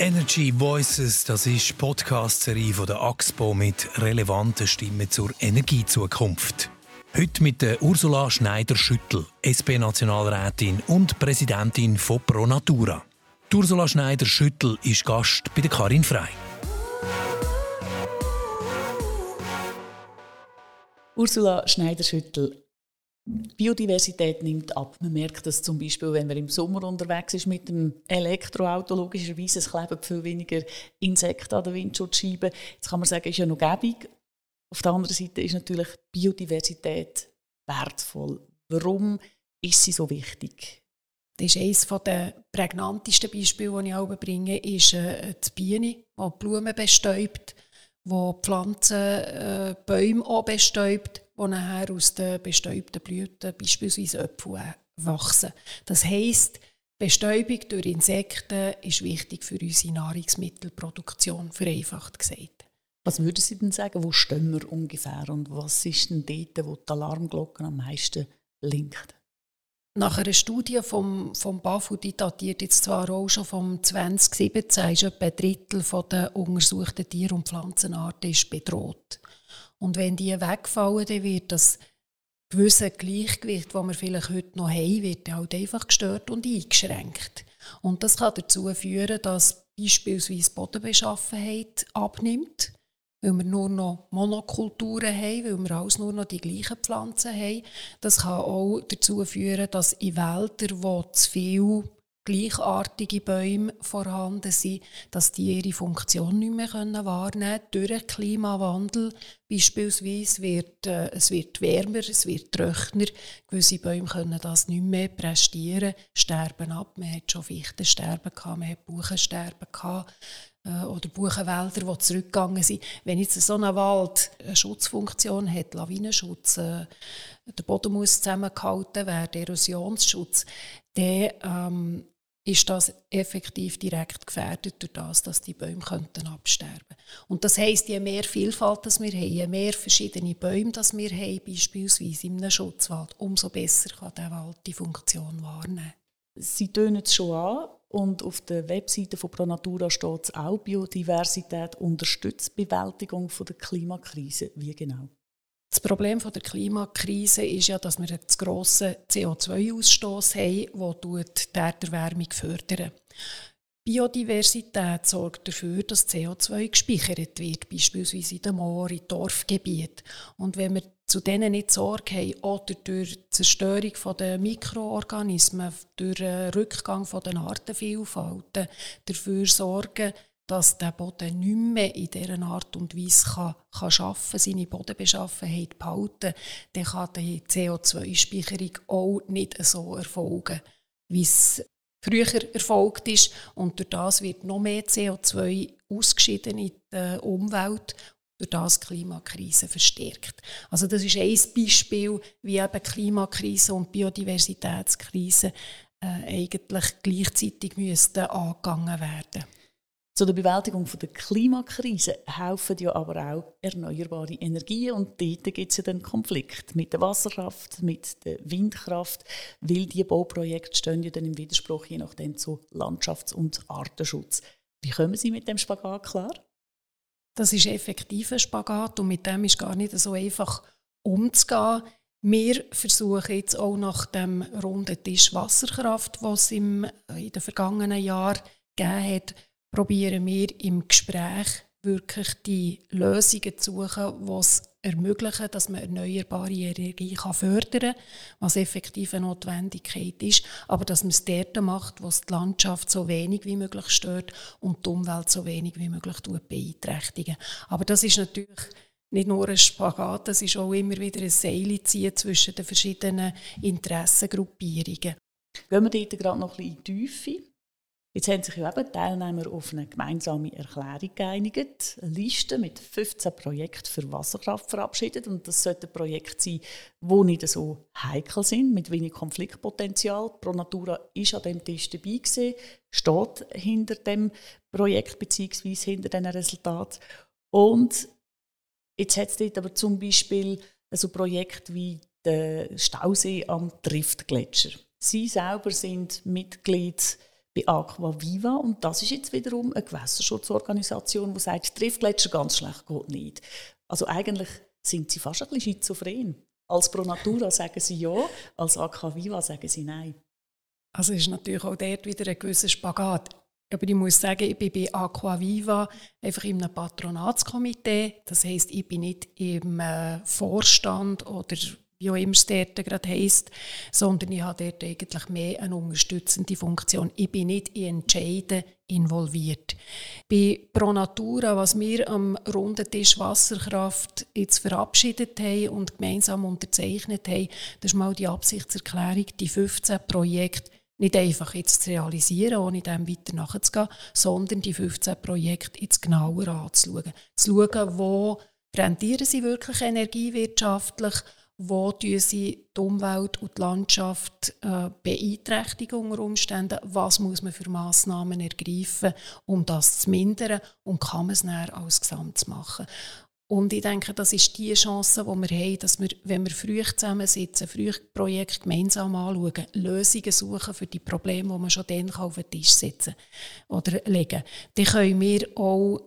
Energy Voices, das ist Podcast-Serie der AXPO mit relevanten Stimmen zur Energiezukunft. Heute mit der Ursula Schneider-Schüttel, SP-Nationalrätin und Präsidentin von ProNatura. Die Ursula Schneider-Schüttel ist Gast bei der Karin Frei. Ursula Schneider-Schüttel, Biodiversität nimmt ab. Man merkt das zum Beispiel, wenn man im Sommer unterwegs ist mit dem Elektroauto. Logischerweise es kleben viel weniger Insekten an der Windschutzscheibe. Jetzt kann man sagen, ist ja noch gäbig. Auf der anderen Seite ist natürlich Biodiversität wertvoll. Warum ist sie so wichtig? Das ist eines der prägnantesten Beispiele, die ich auch bringe, ist äh, die Biene, die Blumen bestäubt, die Pflanzen, äh, Bäume auch bestäubt wo nachher aus den bestäubten Blüten beispielsweise Äpfel wachsen. Das heisst, Bestäubung durch Insekten ist wichtig für unsere Nahrungsmittelproduktion, vereinfacht gesagt. Was würden Sie denn sagen, wo stehen wir ungefähr und was ist denn dort, wo die Alarmglocke am meisten linkt? Nach einer Studie vom, vom BAFU, die datiert jetzt zwar auch schon vom 2017, ist etwa ein Drittel der untersuchten Tier- und Pflanzenarten ist bedroht. Und wenn die wegfallen, dann wird das gewisse Gleichgewicht, das wir vielleicht heute noch haben, wird halt einfach gestört und eingeschränkt. Und das kann dazu führen, dass beispielsweise Bodenbeschaffenheit abnimmt, weil wir nur noch Monokulturen haben, weil wir alles nur noch die gleichen Pflanzen haben. Das kann auch dazu führen, dass in Wäldern, wo zu viel gleichartige Bäume vorhanden sind, dass die ihre Funktion nicht mehr wahrnehmen können. Durch den Klimawandel beispielsweise wird äh, es wird wärmer, es wird trockener. Gewisse Bäume können das nicht mehr prestieren, sterben ab. Man hat schon Fichtensterben gehabt, man hat Buchensterben gehabt oder Buchenwälder, die zurückgegangen sind. Wenn jetzt so ein Wald eine Schutzfunktion hat, Lawinenschutz, äh, der Boden muss zusammengehalten werden, Erosionsschutz, dann ähm, ist das effektiv direkt gefährdet durch das, dass die Bäume könnten absterben Und das heisst, je mehr Vielfalt das wir haben, je mehr verschiedene Bäume das wir haben, beispielsweise in einem Schutzwald, umso besser kann der Wald die Funktion wahrnehmen. Sie tönen es schon an und auf der Webseite von ProNatura steht es auch, Biodiversität unterstützt die Bewältigung der Klimakrise. Wie genau? Das Problem der Klimakrise ist ja, dass wir einen grossen CO2-Ausstoß haben, der die Erwärmung fördert. Biodiversität sorgt dafür, dass CO2 gespeichert wird, beispielsweise in den Mooren, in Dorfgebieten. Und wenn wir zu denen nicht Sorge haben oder durch die Zerstörung der Mikroorganismen, durch den Rückgang der Artenvielfalt dafür sorgen, dass der Boden nicht mehr in dieser Art und Weise kann, kann arbeiten seine Bodenbeschaffenheit behalten, dann kann die CO2-Speicherung auch nicht so erfolgen, wie es früher erfolgt ist. Und durch das wird noch mehr CO2 ausgeschieden in die Umwelt durch das Klimakrise verstärkt. Also das ist ein Beispiel, wie eben Klimakrise und Biodiversitätskrise äh, eigentlich gleichzeitig müssten angegangen werden. Zu der Bewältigung der Klimakrise helfen ja aber auch erneuerbare Energien und dort gibt es ja den Konflikt mit der Wasserkraft, mit der Windkraft, weil die Bauprojekte stehen ja dann im Widerspruch je nachdem zu Landschafts- und Artenschutz. Wie kommen Sie mit dem Spagat klar? Das ist effektiv ein Spagat und mit dem ist gar nicht so einfach umzugehen. Wir versuchen jetzt auch nach dem runden Tisch Wasserkraft, was im, in den vergangenen Jahren gegeben hat, probieren wir im Gespräch wirklich die Lösungen zu suchen, die es ermöglichen, dass man erneuerbare Energie fördern kann, was effektiv eine Notwendigkeit ist, aber dass man es dort macht, wo es die Landschaft so wenig wie möglich stört und die Umwelt so wenig wie möglich beeinträchtigen. Aber das ist natürlich nicht nur ein Spagat, das ist auch immer wieder ein Seil ziehen zwischen den verschiedenen Interessengruppierungen. Gehen wir dort gerade noch ein bisschen in die Tiefe. Jetzt haben sich ja eben die Teilnehmer auf eine gemeinsame Erklärung geeinigt, eine Liste mit 15 Projekten für Wasserkraft verabschiedet und das sollte ein Projekt sein, wo nicht so heikel sind, mit wenig Konfliktpotenzial. Pro Natura ist an dem Tisch dabei gewesen, steht hinter dem Projekt bzw. hinter diesen Resultaten und jetzt hat es dort aber zum Beispiel so Projekte wie der Stausee am Driftgletscher. Sie selber sind Mitglied bei Aqua Viva. Und das ist jetzt wiederum eine Gewässerschutzorganisation, die sagt, Triftgletscher ganz schlecht geht nicht. Also eigentlich sind sie fast ein bisschen schizophren. Als Pro Natura sagen sie ja, als Aqua Viva sagen sie nein. Also ist natürlich auch dort wieder ein gewisser Spagat. Aber ich muss sagen, ich bin bei Aqua Viva einfach in einem Patronatskomitee. Das heisst, ich bin nicht im äh, Vorstand oder wie auch immer es dort gerade heisst, sondern ich habe dort eigentlich mehr eine unterstützende Funktion. Ich bin nicht in Entscheiden involviert. Bei Pro Natura, was wir am runden Tisch Wasserkraft jetzt verabschiedet haben und gemeinsam unterzeichnet haben, das ist mal die Absichtserklärung, die 15 Projekte nicht einfach jetzt zu realisieren, ohne dem weiter nachzugehen, sondern die 15 Projekte jetzt genauer anzuschauen. Zu schauen, wo rentieren sie wirklich energiewirtschaftlich, wo sie die Umwelt und die Landschaft äh, beeinträchtigen unter Umständen, was muss man für Massnahmen ergreifen, um das zu mindern? Und kann man es dann als Gesamt machen. Und ich denke, das ist die Chance, die wir haben, dass wir, wenn wir früh zusammensitzen, früh Projekte gemeinsam anschauen, Lösungen suchen für die Probleme, die wir schon dann auf den Tisch setzen oder legen, dann können wir auch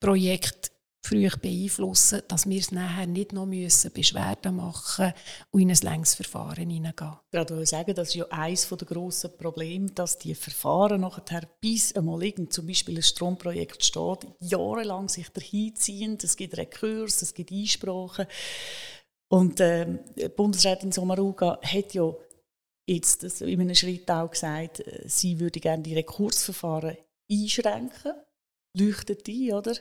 Projekte früh beeinflussen, dass wir es nachher nicht noch müssen Beschwerden machen und in ein längeres Verfahren hineingehen. Ich würde sagen, das ist ja eines der grossen Probleme, dass die Verfahren nachher bis einmal irgend zum Beispiel ein Stromprojekt steht, jahrelang sich dahinziehen. Es gibt Rekurs, es gibt Einsprachen. Und äh, Bundesrätin Sommaruga hat ja jetzt in einem Schritt auch gesagt, äh, sie würde gerne die Rekursverfahren einschränken. Leuchtet ein, oder?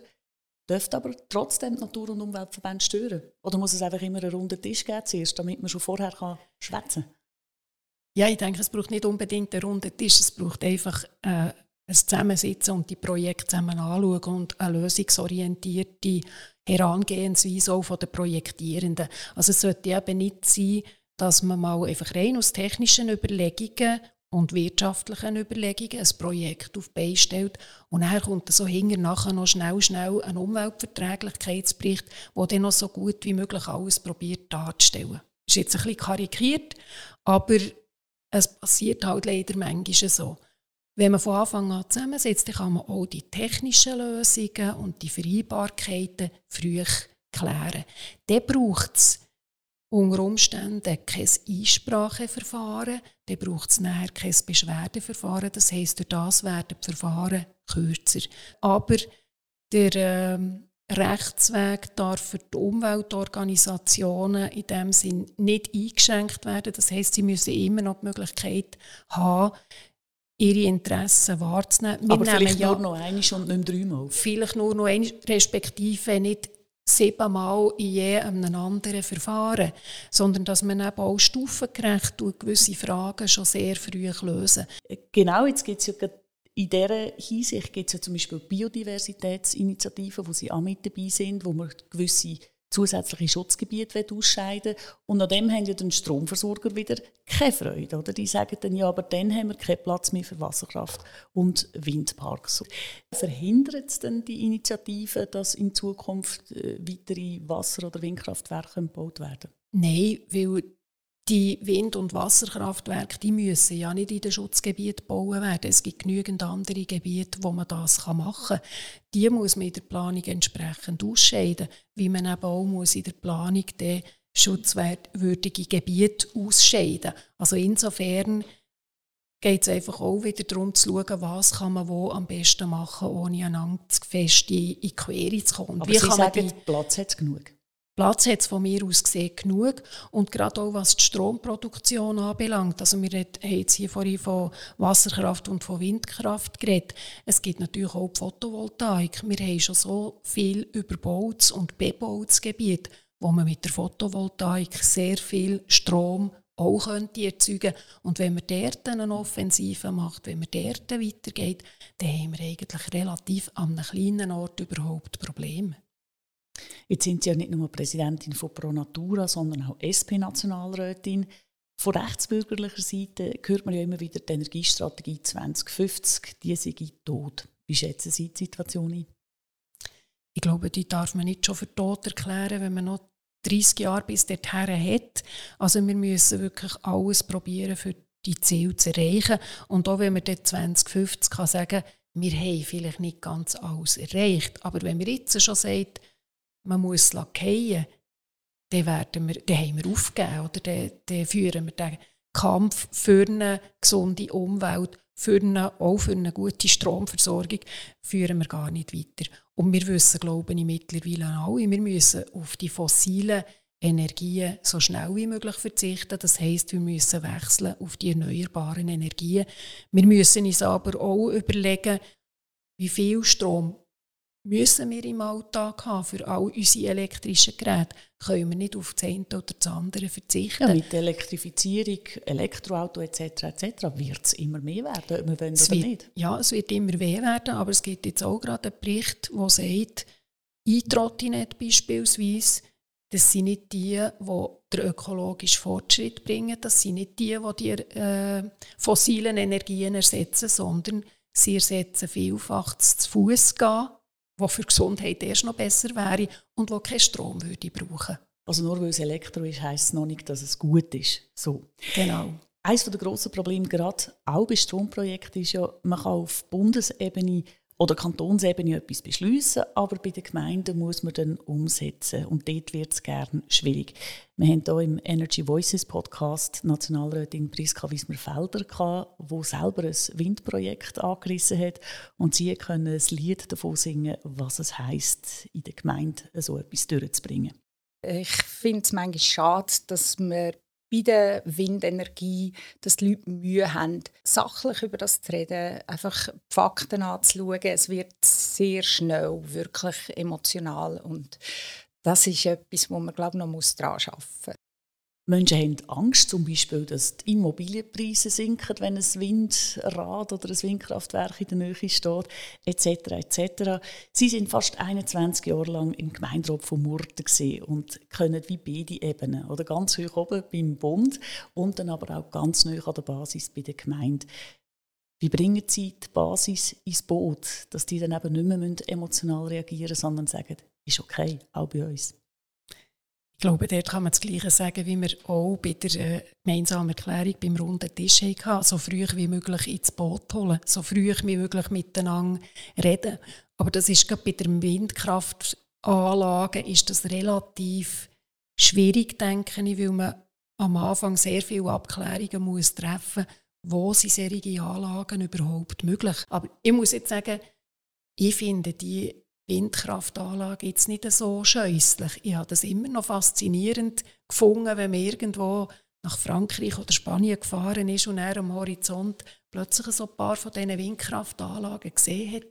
Dürfte aber trotzdem Natur- und Umweltverbände stören? Oder muss es einfach immer einen runden Tisch geben zuerst, damit man schon vorher kann schwätzen kann? Ja, ich denke, es braucht nicht unbedingt einen runden Tisch, es braucht einfach äh, ein Zusammensitzen und die Projekte zusammen anschauen und eine lösungsorientierte Herangehensweise auch von den Projektierenden. Also es sollte eben nicht sein, dass man mal einfach rein aus technischen Überlegungen und wirtschaftlichen Überlegungen ein Projekt auf die stellt. Und dann kommt so hinterher nachher noch schnell, schnell ein Umweltverträglichkeitsbericht, der dann noch so gut wie möglich alles probiert darzustellen. Ist jetzt ein bisschen karikiert, aber es passiert halt leider manchmal so. Wenn man von Anfang an zusammensetzt, dann kann man auch die technischen Lösungen und die Vereinbarkeiten früh klären. Dann braucht es unter Umständen kein Einspracheverfahren, dann braucht es nachher kein Beschwerdeverfahren. Das heisst, durch das werden die Verfahren kürzer. Aber der ähm, Rechtsweg darf für die Umweltorganisationen in dem Sinn nicht eingeschränkt werden. Das heisst, sie müssen immer noch die Möglichkeit haben, ihre Interessen wahrzunehmen. Wir Aber vielleicht ja, nur noch einmal und nicht dreimal. Vielleicht nur noch einmal, respektive nicht siebenmal in je einem anderen Verfahren, sondern dass man eben auch stufengerecht gewisse Fragen schon sehr früh lösen. Genau, jetzt gibt es ja in dieser Hinsicht gibt es ja zum Beispiel Biodiversitätsinitiativen, wo sie auch mit dabei sind, wo man gewisse zusätzliche Schutzgebiete ausscheiden Und an dem haben ja den Stromversorger wieder keine Freude. Oder? Die sagen dann, ja, aber dann haben wir keinen Platz mehr für Wasserkraft und Windparks. Verhindert es denn die Initiative, dass in Zukunft äh, weitere Wasser- oder Windkraftwerke gebaut werden? Nein, weil die Wind- und Wasserkraftwerke die müssen ja nicht in den Schutzgebieten gebaut werden. Es gibt genügend andere Gebiete, wo man das machen kann. Die muss man in der Planung entsprechend ausscheiden, wie man eben auch muss in der Planung den schutzwürdige Gebiete ausscheiden. Also insofern geht es einfach auch wieder darum zu schauen, was kann man wo am besten machen, ohne einander zu fest in die Quere zu kommen. Aber wie Sie kann sagen, man die Platz hat genug? Platz hat es von mir aus gesehen genug. Und gerade auch was die Stromproduktion anbelangt. Also wir haben jetzt hier vorhin von Wasserkraft und von Windkraft geredet. Es gibt natürlich auch die Photovoltaik. Wir haben schon so viel überbautes und bebautes Gebiet, wo man mit der Photovoltaik sehr viel Strom auch könnte erzeugen Und wenn man dort eine Offensive macht, wenn man dort weitergeht, dann haben wir eigentlich relativ an einem kleinen Ort überhaupt Probleme. Jetzt sind Sie ja nicht nur Präsidentin von Pro Natura, sondern auch SP-Nationalrätin. Von rechtsbürgerlicher Seite hört man ja immer wieder die Energiestrategie 2050, die sei tot. Wie schätzen Sie die Situation ein? Ich glaube, die darf man nicht schon für tot erklären, wenn man noch 30 Jahre bis dorthin hat. Also wir müssen wirklich alles probieren, für die Ziele zu erreichen. Und auch wenn wir dann 2050 kann sagen wir haben vielleicht nicht ganz alles erreicht, aber wenn wir jetzt schon sagt, man muss lackieren, dann, werden wir, dann haben wir aufgegeben oder dann, dann führen wir den Kampf für eine gesunde Umwelt, für eine, auch für eine gute Stromversorgung, führen wir gar nicht weiter. Und wir wissen, glaube ich, mittlerweile alle, wir müssen auf die fossilen Energien so schnell wie möglich verzichten. Das heißt, wir müssen wechseln auf die erneuerbaren Energien. Wir müssen uns aber auch überlegen, wie viel Strom müssen wir im Alltag haben für all unsere elektrischen Geräte. Können wir nicht auf das eine oder das andere verzichten. Ja, mit der Elektrifizierung, Elektroauto etc. etc. wird es immer mehr werden, ob wir wollen es oder wird, nicht. Ja, es wird immer mehr werden, aber es gibt jetzt auch gerade einen Bericht, der sagt, E-Trottinette beispielsweise, das sind nicht die, die den ökologischen Fortschritt bringen, das sind nicht die, die die äh, fossilen Energien ersetzen, sondern sie ersetzen vielfach das zu Fuß gehen was für die Gesundheit erst noch besser wäre und wo keinen Strom würde brauchen. Also nur weil es Elektro ist, heisst es noch nicht, dass es gut ist. So. Genau. Eines der grossen Probleme gerade auch bei Stromprojekten ist ja, man kann auf Bundesebene oder Kantonsebene etwas beschließen, aber bei den Gemeinden muss man dann umsetzen und dort wird es gerne schwierig. Wir haben hier im Energy Voices Podcast Nationalrätin Priska Wismar-Felder gehabt, selber ein Windprojekt angerissen hat und sie können ein Lied davon singen, was es heißt, in der Gemeinde so etwas durchzubringen. Ich finde es manchmal schade, dass man bei der Windenergie, dass die Leute Mühe haben, sachlich über das zu reden, einfach die Fakten anzuschauen. Es wird sehr schnell wirklich emotional und das ist etwas, wo man glaube ich, noch daran arbeiten muss. Menschen haben Angst, zum Beispiel, dass die Immobilienpreise sinken, wenn ein Windrad oder ein Windkraftwerk in der Nähe steht, etc. etc. Sie sind fast 21 Jahre lang im Gemeinderat von Murten und können wie beide Ebenen, oder ganz hoch oben beim Bund und dann aber auch ganz neu an der Basis bei der Gemeinde. Wie bringen Sie die Basis ins Boot, dass die dann eben nicht mehr emotional reagieren müssen, sondern sagen, ist okay, auch bei uns? Ich glaube, dort kann man das Gleiche sagen, wie wir auch bei der äh, gemeinsamen Erklärung beim runden Tisch hatten. So früh wie möglich ins Boot holen, so früh wie möglich miteinander reden. Aber das ist gerade bei der Windkraftanlage ist das relativ schwierig, denke ich, weil man am Anfang sehr viele Abklärungen muss treffen muss, wo sind solche Anlagen überhaupt möglich. Aber ich muss jetzt sagen, ich finde die Windkraftanlage jetzt nicht so scheußlich. Ich habe das immer noch faszinierend gefunden, wenn man irgendwo nach Frankreich oder Spanien gefahren ist und er am Horizont plötzlich so ein paar von diesen Windkraftanlagen gesehen hat.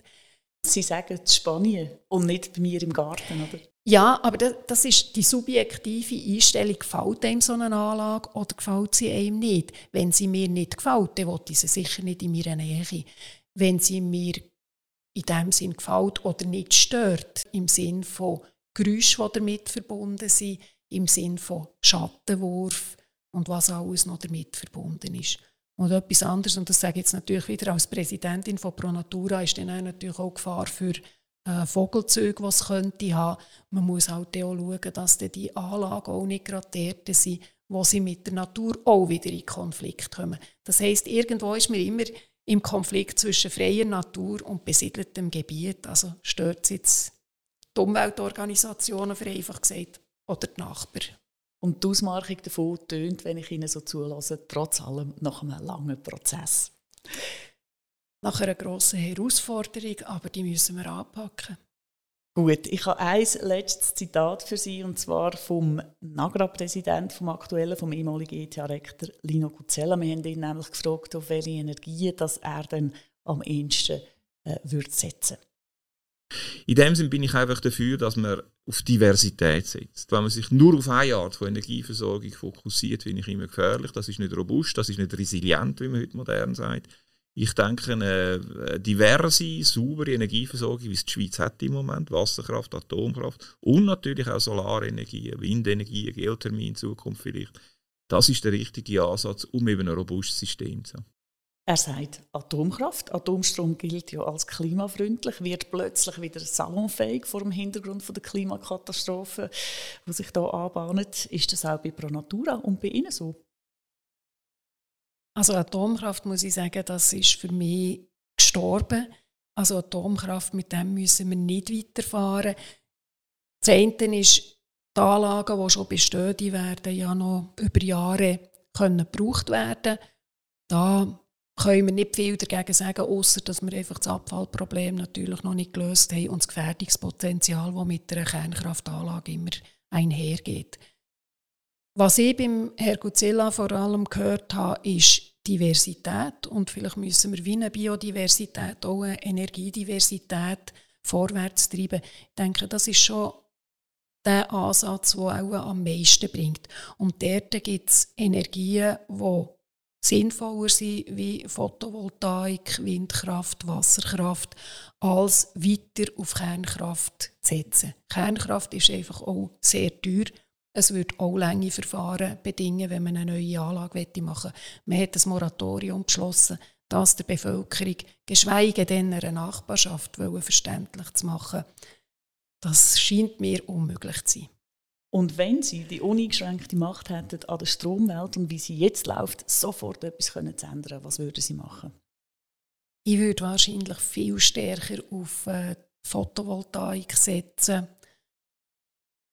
Sie sagen Spanien und nicht bei mir im Garten, oder? Ja, aber das, das ist die subjektive Einstellung. Gefällt einem so eine Anlage oder gefällt sie einem nicht? Wenn sie mir nicht gefällt, dann will ich sie sicher nicht in meiner Nähe. Wenn sie mir in dem Sinn gefällt oder nicht stört, im Sinn von Geräuschen, die damit verbunden sind, im Sinn von Schattenwurf und was alles noch damit verbunden ist. Und etwas anderes, und das sage ich jetzt natürlich wieder als Präsidentin von ProNatura, ist dann natürlich auch Gefahr für äh, Vogelzüge, die es könnte haben. Man muss halt auch schauen, dass die Anlagen auch nicht gerade dort sind, wo sie mit der Natur auch wieder in Konflikt kommen. Das heißt, irgendwo ist mir immer im Konflikt zwischen freier Natur und besiedeltem Gebiet. Also stört es jetzt die Umweltorganisationen, vereinfacht gesagt, oder die Nachbarn. Und die Ausmarkung davon tönt, wenn ich Ihnen so zulasse, trotz allem nach einem langen Prozess. Nach einer grossen Herausforderung, aber die müssen wir anpacken. Gut, ich habe ein letztes Zitat für Sie, und zwar vom Nagra-Präsident, vom aktuellen, vom ehemaligen ETH-Rektor Lino Guzella. Wir haben ihn nämlich gefragt, auf welche Energie das er dann am ehesten äh, würde setzen In dem Sinne bin ich einfach dafür, dass man auf Diversität setzt. Wenn man sich nur auf eine Art von Energieversorgung fokussiert, finde ich immer gefährlich. Das ist nicht robust, das ist nicht resilient, wie man heute modern sagt. Ich denke, eine diverse, saubere Energieversorgung, wie es die Schweiz hat im Moment, Wasserkraft, Atomkraft und natürlich auch Solarenergie, Windenergie, Geothermie in Zukunft vielleicht, das ist der richtige Ansatz, um eben ein robustes System zu haben. Er sagt, Atomkraft, Atomstrom gilt ja als klimafreundlich, wird plötzlich wieder salonfähig vor dem Hintergrund der Klimakatastrophe, die sich hier anbahnt. Ist das auch bei ProNatura und bei Ihnen so? Also Atomkraft muss ich sagen, das ist für mich gestorben. Also Atomkraft, mit dem müssen wir nicht weiterfahren. Das eine ist, die Anlagen, die schon bestehen, die werden ja noch über Jahre können gebraucht werden. Da können wir nicht viel dagegen sagen, außer dass wir einfach das Abfallproblem natürlich noch nicht gelöst haben und das Gefährdungspotenzial, das mit einer Kernkraftanlage immer einhergeht. Was ich beim Herr Guzilla vor allem gehört habe, ist Diversität und vielleicht müssen wir wie eine Biodiversität auch eine Energiediversität vorwärts treiben. Ich denke, das ist schon der Ansatz, der auch am meisten bringt. Und dort gibt es Energien, die sinnvoller sind wie Photovoltaik, Windkraft, Wasserkraft, als weiter auf Kernkraft zu setzen. Kernkraft ist einfach auch sehr teuer. Es wird auch lange Verfahren bedingen, wenn man eine neue Anlage machen möchte. Man hat ein Moratorium beschlossen, das der Bevölkerung, geschweige denn einer Nachbarschaft, verständlich zu machen. Das scheint mir unmöglich zu sein. Und wenn Sie die uneingeschränkte Macht hätten an der Stromwelt und wie sie jetzt läuft, sofort etwas können zu ändern, was würden Sie machen? Ich würde wahrscheinlich viel stärker auf äh, Photovoltaik setzen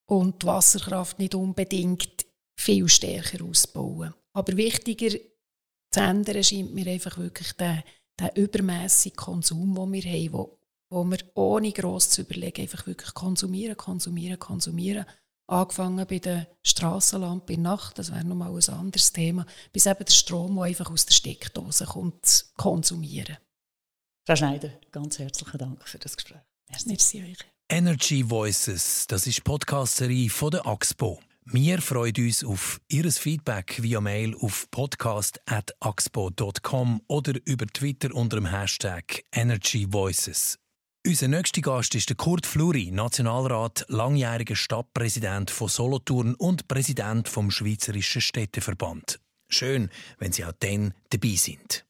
und die Wasserkraft nicht unbedingt viel stärker ausbauen. Aber wichtiger zu ändern scheint mir einfach wirklich der, der übermäßige Konsum, den wir haben, wo, wo wir ohne gross zu überlegen einfach wirklich konsumieren, konsumieren, konsumieren Angefangen bei der Strassenlampe in der Nacht, das wäre nochmal ein anderes Thema, bis eben der Strom, der einfach aus der Steckdose kommt, konsumieren. Frau Schneider, ganz herzlichen Dank für das Gespräch. Merci, Merci euch. Energy Voices, das ist die Podcast-Serie von der AXPO. Wir freuen uns auf Ihr Feedback via Mail auf podcast.axpo.com oder über Twitter unter dem Hashtag Energy Voices. Unser nächster Gast ist der Kurt Fluri, Nationalrat, langjähriger Stadtpräsident von Solothurn und Präsident vom Schweizerischen Städteverband. Schön, wenn Sie auch dann dabei sind.